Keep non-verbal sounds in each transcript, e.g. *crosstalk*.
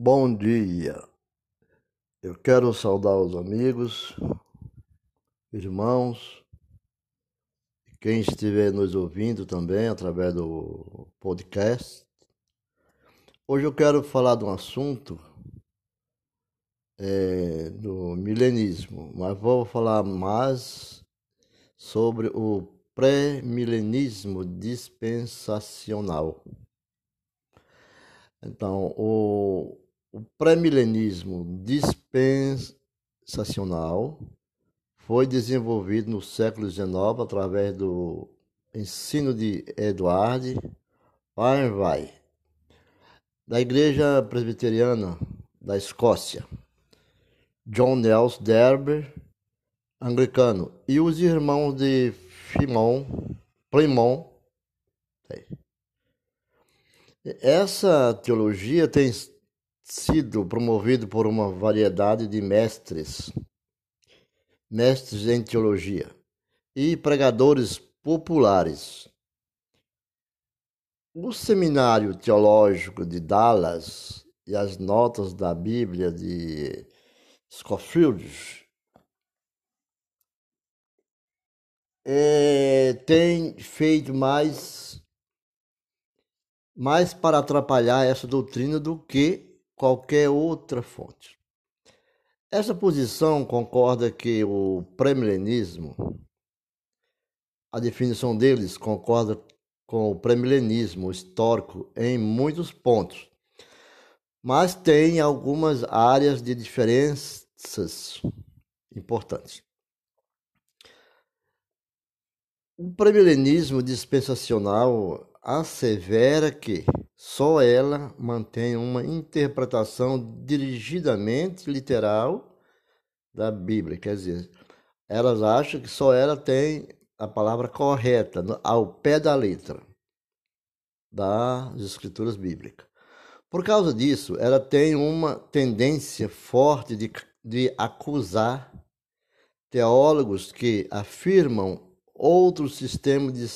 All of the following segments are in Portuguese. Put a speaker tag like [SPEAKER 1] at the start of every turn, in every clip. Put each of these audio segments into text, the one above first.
[SPEAKER 1] Bom dia. Eu quero saudar os amigos, irmãos, quem estiver nos ouvindo também através do podcast. Hoje eu quero falar de um assunto é, do milenismo, mas vou falar mais sobre o pré-milenismo dispensacional. Então, o, o pré-milenismo dispensacional foi desenvolvido no século XIX através do ensino de Edward Parneville, da Igreja Presbiteriana da Escócia, John Nelson Derber, anglicano, e os irmãos de Fimon, Plymouth. Essa teologia tem sido promovida por uma variedade de mestres, mestres em teologia e pregadores populares. O Seminário Teológico de Dallas e as notas da Bíblia de Scofield é, tem feito mais mais para atrapalhar essa doutrina do que qualquer outra fonte. Essa posição concorda que o premilenismo, a definição deles concorda com o premilenismo histórico em muitos pontos, mas tem algumas áreas de diferenças importantes. O premilenismo dispensacional assevera que só ela mantém uma interpretação dirigidamente literal da Bíblia, quer dizer, elas acham que só ela tem a palavra correta, ao pé da letra das escrituras bíblicas. Por causa disso, ela tem uma tendência forte de, de acusar teólogos que afirmam outro sistema de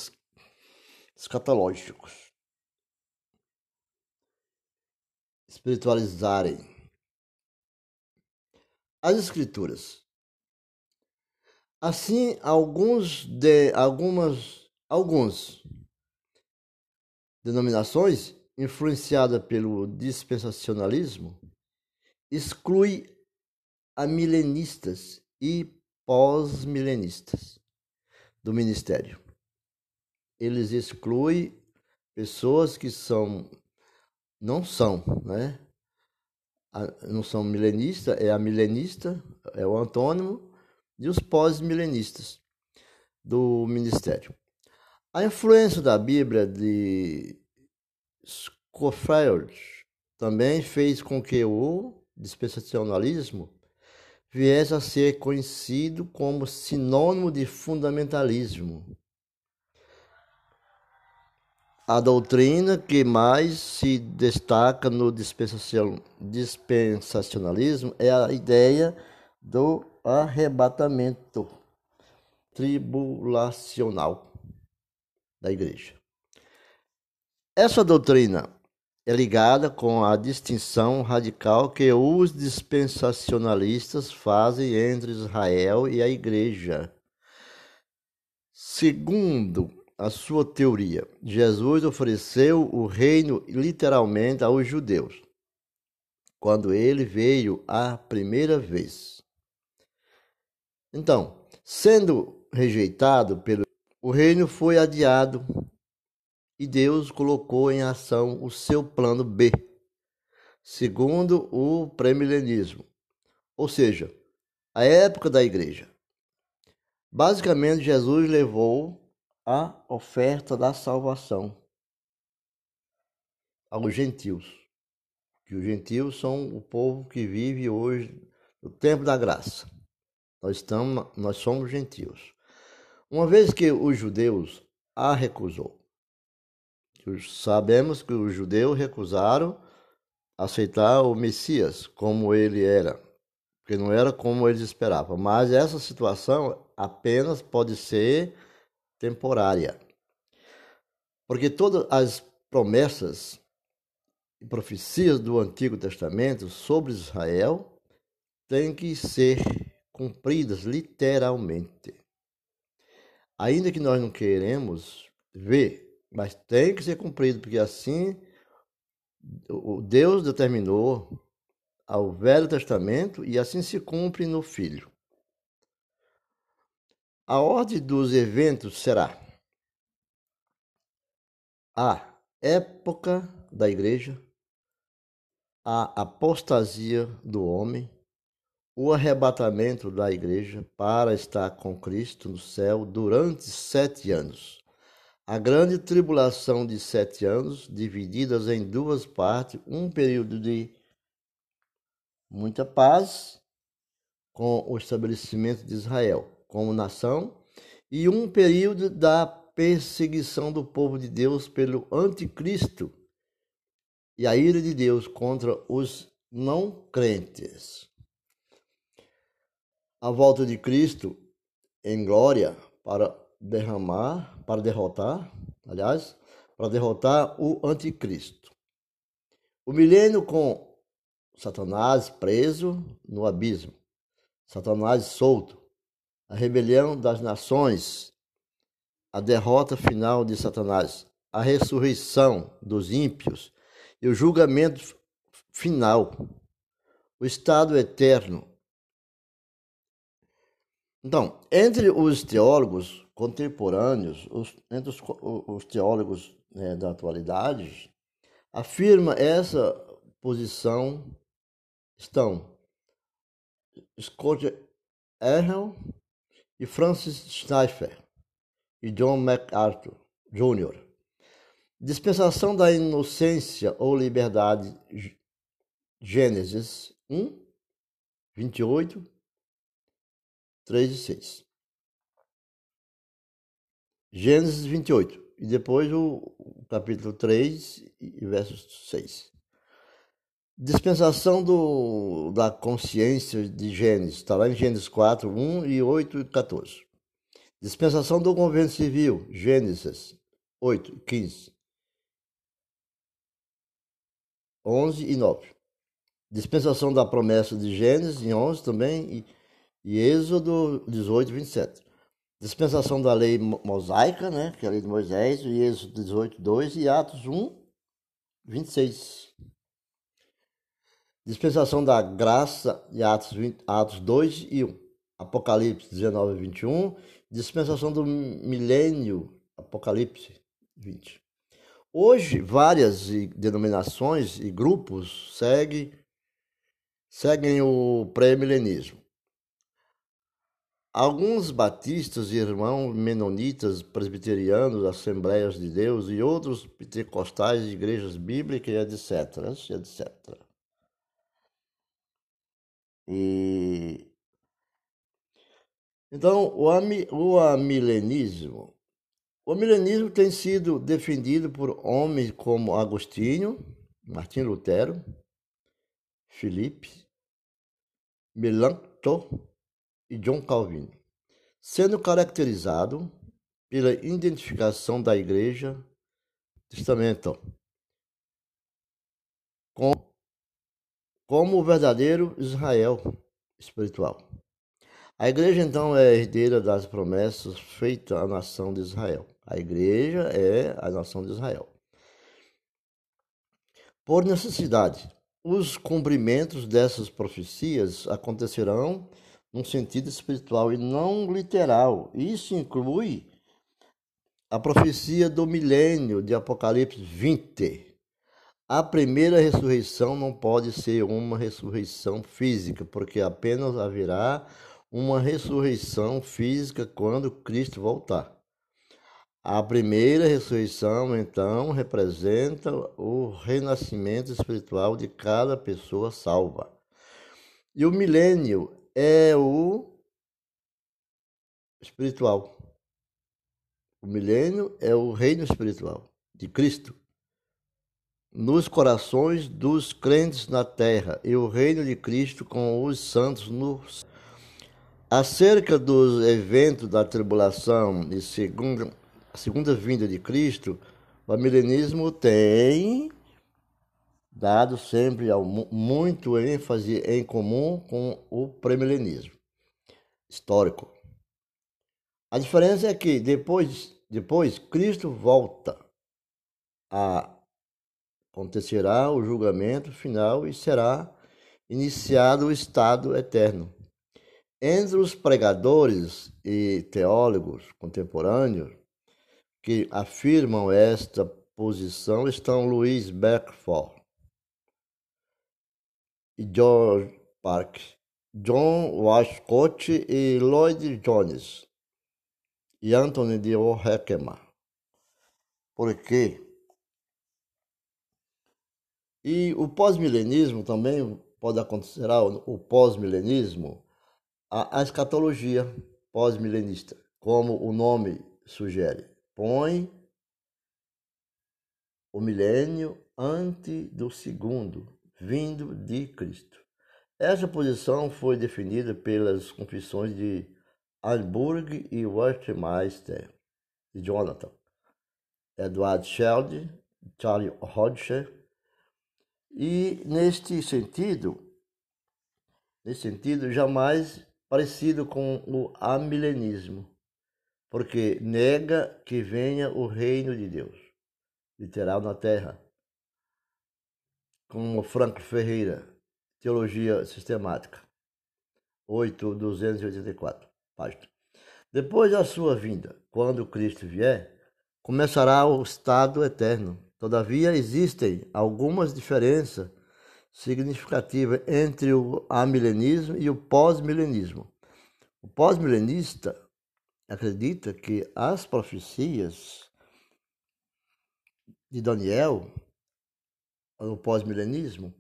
[SPEAKER 1] escatológicos. Espiritualizarem as escrituras. Assim, alguns de algumas alguns denominações influenciadas pelo dispensacionalismo exclui a milenistas e pós-milenistas do ministério eles excluem pessoas que são não são, né? não são milenistas, é a milenista, é o antônimo, e os pós-milenistas do ministério. A influência da Bíblia de Scofield também fez com que o dispensacionalismo viesse a ser conhecido como sinônimo de fundamentalismo a doutrina que mais se destaca no dispensacionalismo é a ideia do arrebatamento tribulacional da igreja. Essa doutrina é ligada com a distinção radical que os dispensacionalistas fazem entre Israel e a igreja. Segundo a sua teoria. Jesus ofereceu o reino literalmente aos judeus quando ele veio a primeira vez. Então, sendo rejeitado pelo o reino foi adiado e Deus colocou em ação o seu plano B, segundo o premilenismo, ou seja, a época da igreja. Basicamente, Jesus levou a oferta da salvação aos gentios. Que os gentios são o povo que vive hoje no tempo da graça. Nós estamos, nós somos gentios. Uma vez que os judeus a recusou, sabemos que os judeus recusaram aceitar o Messias como ele era, porque não era como eles esperavam. Mas essa situação apenas pode ser temporária. Porque todas as promessas e profecias do Antigo Testamento sobre Israel têm que ser cumpridas literalmente. Ainda que nós não queremos ver, mas tem que ser cumprido, porque assim o Deus determinou ao Velho Testamento e assim se cumpre no Filho. A ordem dos eventos será a época da igreja, a apostasia do homem, o arrebatamento da igreja para estar com Cristo no céu durante sete anos. A grande tribulação de sete anos, divididas em duas partes, um período de muita paz com o estabelecimento de Israel como nação e um período da perseguição do povo de Deus pelo anticristo e a ira de Deus contra os não crentes. A volta de Cristo em glória para derramar, para derrotar, aliás, para derrotar o anticristo. O milênio com Satanás preso no abismo, Satanás solto, a rebelião das nações, a derrota final de Satanás, a ressurreição dos ímpios e o julgamento final, o estado eterno. Então, entre os teólogos contemporâneos, os, entre os, os teólogos né, da atualidade, afirma essa posição estão Scott Errol e Francis Schaeffer e John MacArthur Jr. Dispensação da inocência ou liberdade, Gênesis 1, 28, 3 e 6. Gênesis 28, e depois o, o capítulo 3 e verso 6. Dispensação do, da consciência de Gênesis, está lá em Gênesis 4, 1 e 8 e 14. Dispensação do governo civil, Gênesis 8, 15. 11 e 9. Dispensação da promessa de Gênesis, em 11 também, e, e Êxodo 18, 27. Dispensação da lei mosaica, né, que é a lei de Moisés, e Êxodo 18, 2 e Atos 1, 26. Dispensação da graça de Atos, 20, Atos 2 e 1. Apocalipse 19 e 21. Dispensação do milênio, Apocalipse 20. Hoje, várias denominações e grupos seguem, seguem o pré-milenismo. Alguns batistas e irmãos menonitas, presbiterianos, assembleias de Deus e outros pentecostais, igrejas bíblicas, etc, etc. E então o, ami, o amilenismo, o amilenismo tem sido defendido por homens como Agostinho, Martim Lutero, Filipe, Melanchthon e John Calvin, sendo caracterizado pela identificação da Igreja Testamento com como o verdadeiro Israel espiritual. A igreja então é herdeira das promessas feitas à nação de Israel. A igreja é a nação de Israel. Por necessidade, os cumprimentos dessas profecias acontecerão num sentido espiritual e não literal. Isso inclui a profecia do milênio de Apocalipse 20, a primeira ressurreição não pode ser uma ressurreição física, porque apenas haverá uma ressurreição física quando Cristo voltar. A primeira ressurreição, então, representa o renascimento espiritual de cada pessoa salva. E o milênio é o espiritual. O milênio é o reino espiritual de Cristo nos corações dos crentes na terra e o reino de Cristo com os santos nos acerca dos eventos da tribulação e segunda segunda vinda de Cristo, o milenismo tem dado sempre muito ênfase em comum com o premilenismo histórico. A diferença é que depois, depois Cristo volta a acontecerá o julgamento final e será iniciado o estado eterno. Entre os pregadores e teólogos contemporâneos que afirmam esta posição estão Louis Beckford e George Park, John Washcott e Lloyd Jones e Anthony de O'Heckema. Por quê? E o pós-milenismo também pode acontecer o pós-milenismo, a, a escatologia pós-milenista, como o nome sugere, põe o milênio antes do segundo vindo de Cristo. Essa posição foi definida pelas confissões de Alburg e Westminster, de Jonathan, Edward Sheld, Charlie Hodger e neste sentido, nesse sentido, jamais parecido com o amilenismo, porque nega que venha o reino de Deus, literal na terra, como Franco Ferreira, Teologia Sistemática, 8.284, página. Depois da sua vinda, quando Cristo vier, começará o estado eterno, Todavia, existem algumas diferenças significativas entre o amilenismo e o pós-milenismo. O pós-milenista acredita que as profecias de Daniel, no pós-milenismo,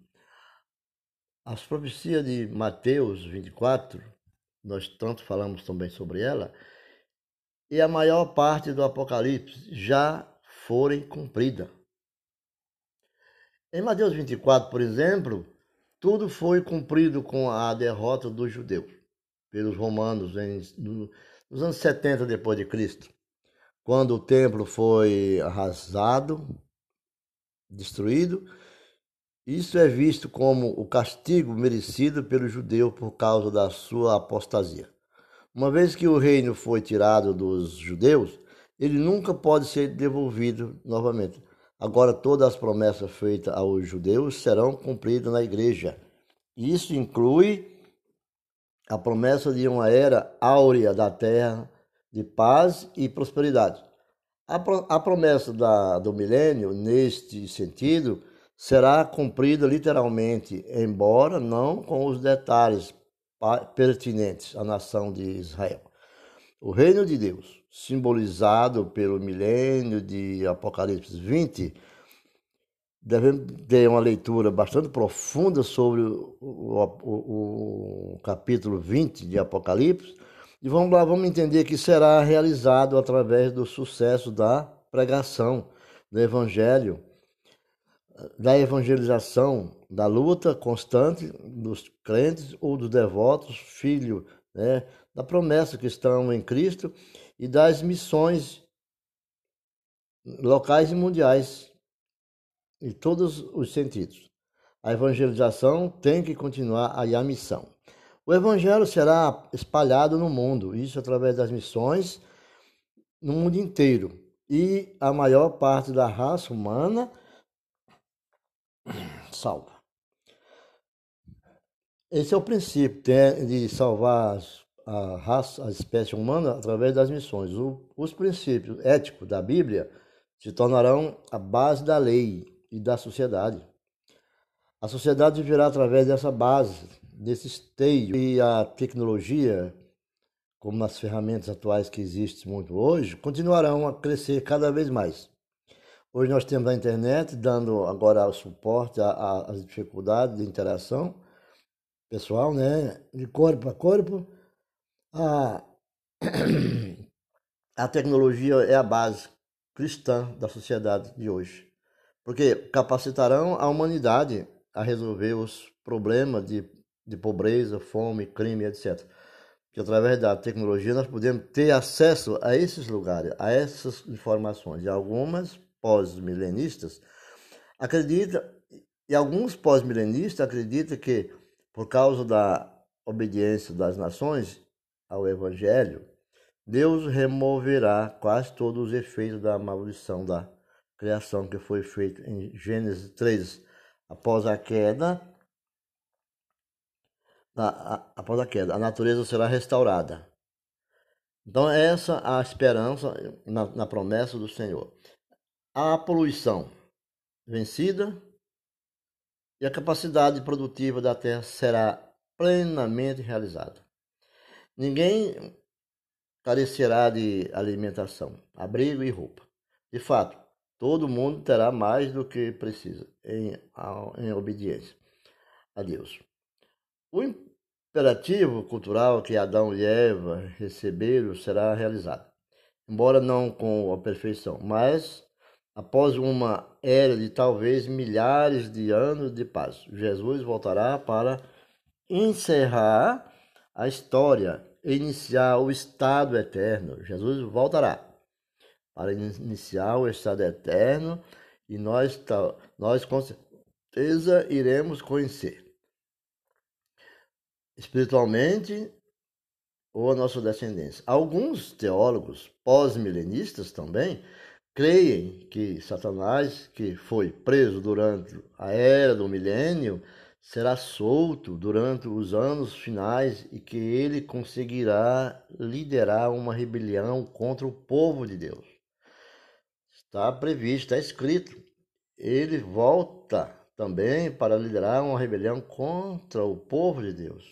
[SPEAKER 1] as profecias de Mateus 24, nós tanto falamos também sobre ela, e a maior parte do Apocalipse já forem cumpridas. Em Mateus 24, por exemplo, tudo foi cumprido com a derrota dos judeus pelos romanos em, no, nos anos 70 depois de Cristo, quando o templo foi arrasado, destruído. Isso é visto como o castigo merecido pelo judeu por causa da sua apostasia. Uma vez que o reino foi tirado dos judeus, ele nunca pode ser devolvido novamente. Agora, todas as promessas feitas aos judeus serão cumpridas na igreja. Isso inclui a promessa de uma era áurea da terra de paz e prosperidade. A, pro, a promessa da, do milênio, neste sentido, será cumprida literalmente, embora não com os detalhes pertinentes à nação de Israel. O reino de Deus simbolizado pelo milênio de Apocalipse 20, devemos ter uma leitura bastante profunda sobre o, o, o, capítulo 20 de Apocalipse. E vamos lá, vamos entender que será realizado através do sucesso da pregação do Evangelho, da evangelização, da luta constante dos crentes ou dos devotos, filho né, da promessa que estão em Cristo e das missões locais e mundiais, em todos os sentidos. A evangelização tem que continuar aí a missão. O evangelho será espalhado no mundo, isso através das missões no mundo inteiro. E a maior parte da raça humana salva. Esse é o princípio de salvar a raça, a espécie humana através das missões. O, os princípios éticos da Bíblia se tornarão a base da lei e da sociedade. A sociedade viverá através dessa base, desse esteio. E a tecnologia, como nas ferramentas atuais que existem muito hoje, continuarão a crescer cada vez mais. Hoje nós temos a internet dando agora suporte às dificuldades de interação pessoal, né? de corpo a corpo a, *clears throat* a tecnologia é a base cristã da sociedade de hoje, porque capacitarão a humanidade a resolver os problemas de, de pobreza, fome, crime, etc. Que através da tecnologia nós podemos ter acesso a esses lugares, a essas informações. E algumas pós-milenistas acreditam E alguns pós-milenistas acreditam que, por causa da obediência das nações ao Evangelho, Deus removerá quase todos os efeitos da maldição da criação que foi feita em Gênesis 3, após a queda. após a queda, a natureza será restaurada. Então, essa é a esperança na, na promessa do Senhor. A poluição vencida e a capacidade produtiva da terra será plenamente realizada. Ninguém carecerá de alimentação, abrigo e roupa. De fato, todo mundo terá mais do que precisa em, em obediência a Deus. O imperativo cultural que Adão e Eva receberam será realizado, embora não com a perfeição, mas após uma era de talvez milhares de anos de paz. Jesus voltará para encerrar a história e iniciar o estado eterno. Jesus voltará para iniciar o estado eterno e nós, nós com certeza iremos conhecer espiritualmente ou a nossa descendência. Alguns teólogos pós-milenistas também creem que Satanás, que foi preso durante a era do milênio, será solto durante os anos finais e que ele conseguirá liderar uma rebelião contra o povo de Deus. Está previsto, está escrito. Ele volta também para liderar uma rebelião contra o povo de Deus.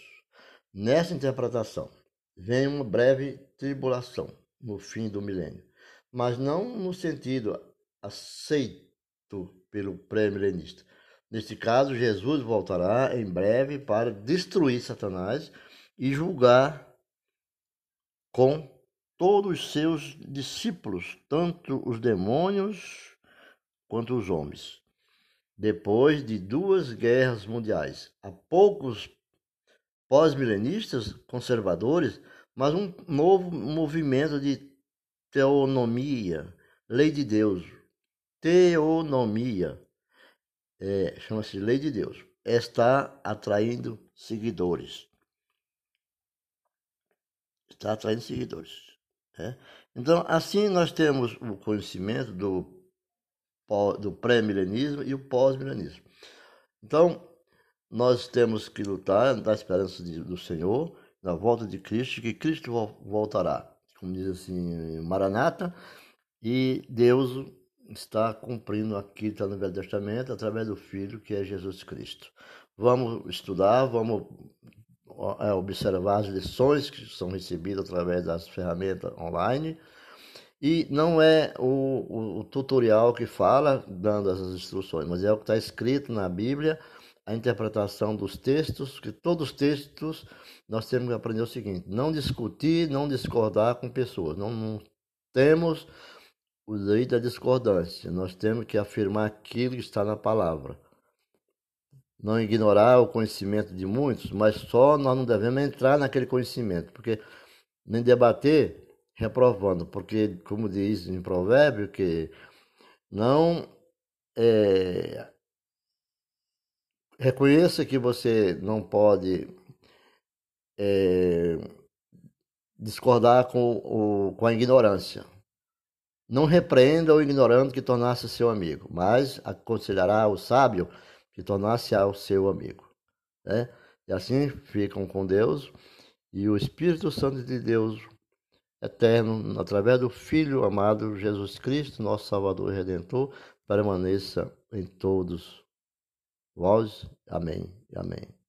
[SPEAKER 1] Nessa interpretação, vem uma breve tribulação no fim do milênio mas não no sentido aceito pelo pré-milenista. Neste caso, Jesus voltará em breve para destruir Satanás e julgar com todos os seus discípulos, tanto os demônios quanto os homens. Depois de duas guerras mundiais, há poucos pós-milenistas conservadores, mas um novo movimento de teonomia, lei de Deus, teonomia, é, chama-se lei de Deus, está atraindo seguidores. Está atraindo seguidores. É? Então, assim nós temos o conhecimento do, do pré-milenismo e o pós-milenismo. Então, nós temos que lutar na esperança de, do Senhor, na volta de Cristo, que Cristo voltará como diz assim, Maranata, e Deus está cumprindo aqui, está no Velho Testamento, através do Filho, que é Jesus Cristo. Vamos estudar, vamos é, observar as lições que são recebidas através das ferramentas online. E não é o, o, o tutorial que fala, dando essas instruções, mas é o que está escrito na Bíblia, a interpretação dos textos, que todos os textos nós temos que aprender o seguinte: não discutir, não discordar com pessoas. Não, não temos o direito da discordância. Nós temos que afirmar aquilo que está na palavra. Não ignorar o conhecimento de muitos, mas só nós não devemos entrar naquele conhecimento, porque nem debater reprovando, porque, como diz em provérbio, que não é, reconheça que você não pode é, discordar com, o, com a ignorância. Não repreenda o ignorante que tornasse seu amigo, mas aconselhará o sábio que tornasse ao seu amigo. Né? E assim ficam com Deus e o Espírito Santo de Deus eterno, através do Filho amado Jesus Cristo, nosso Salvador e Redentor, permaneça em todos vós. Amém. Amém.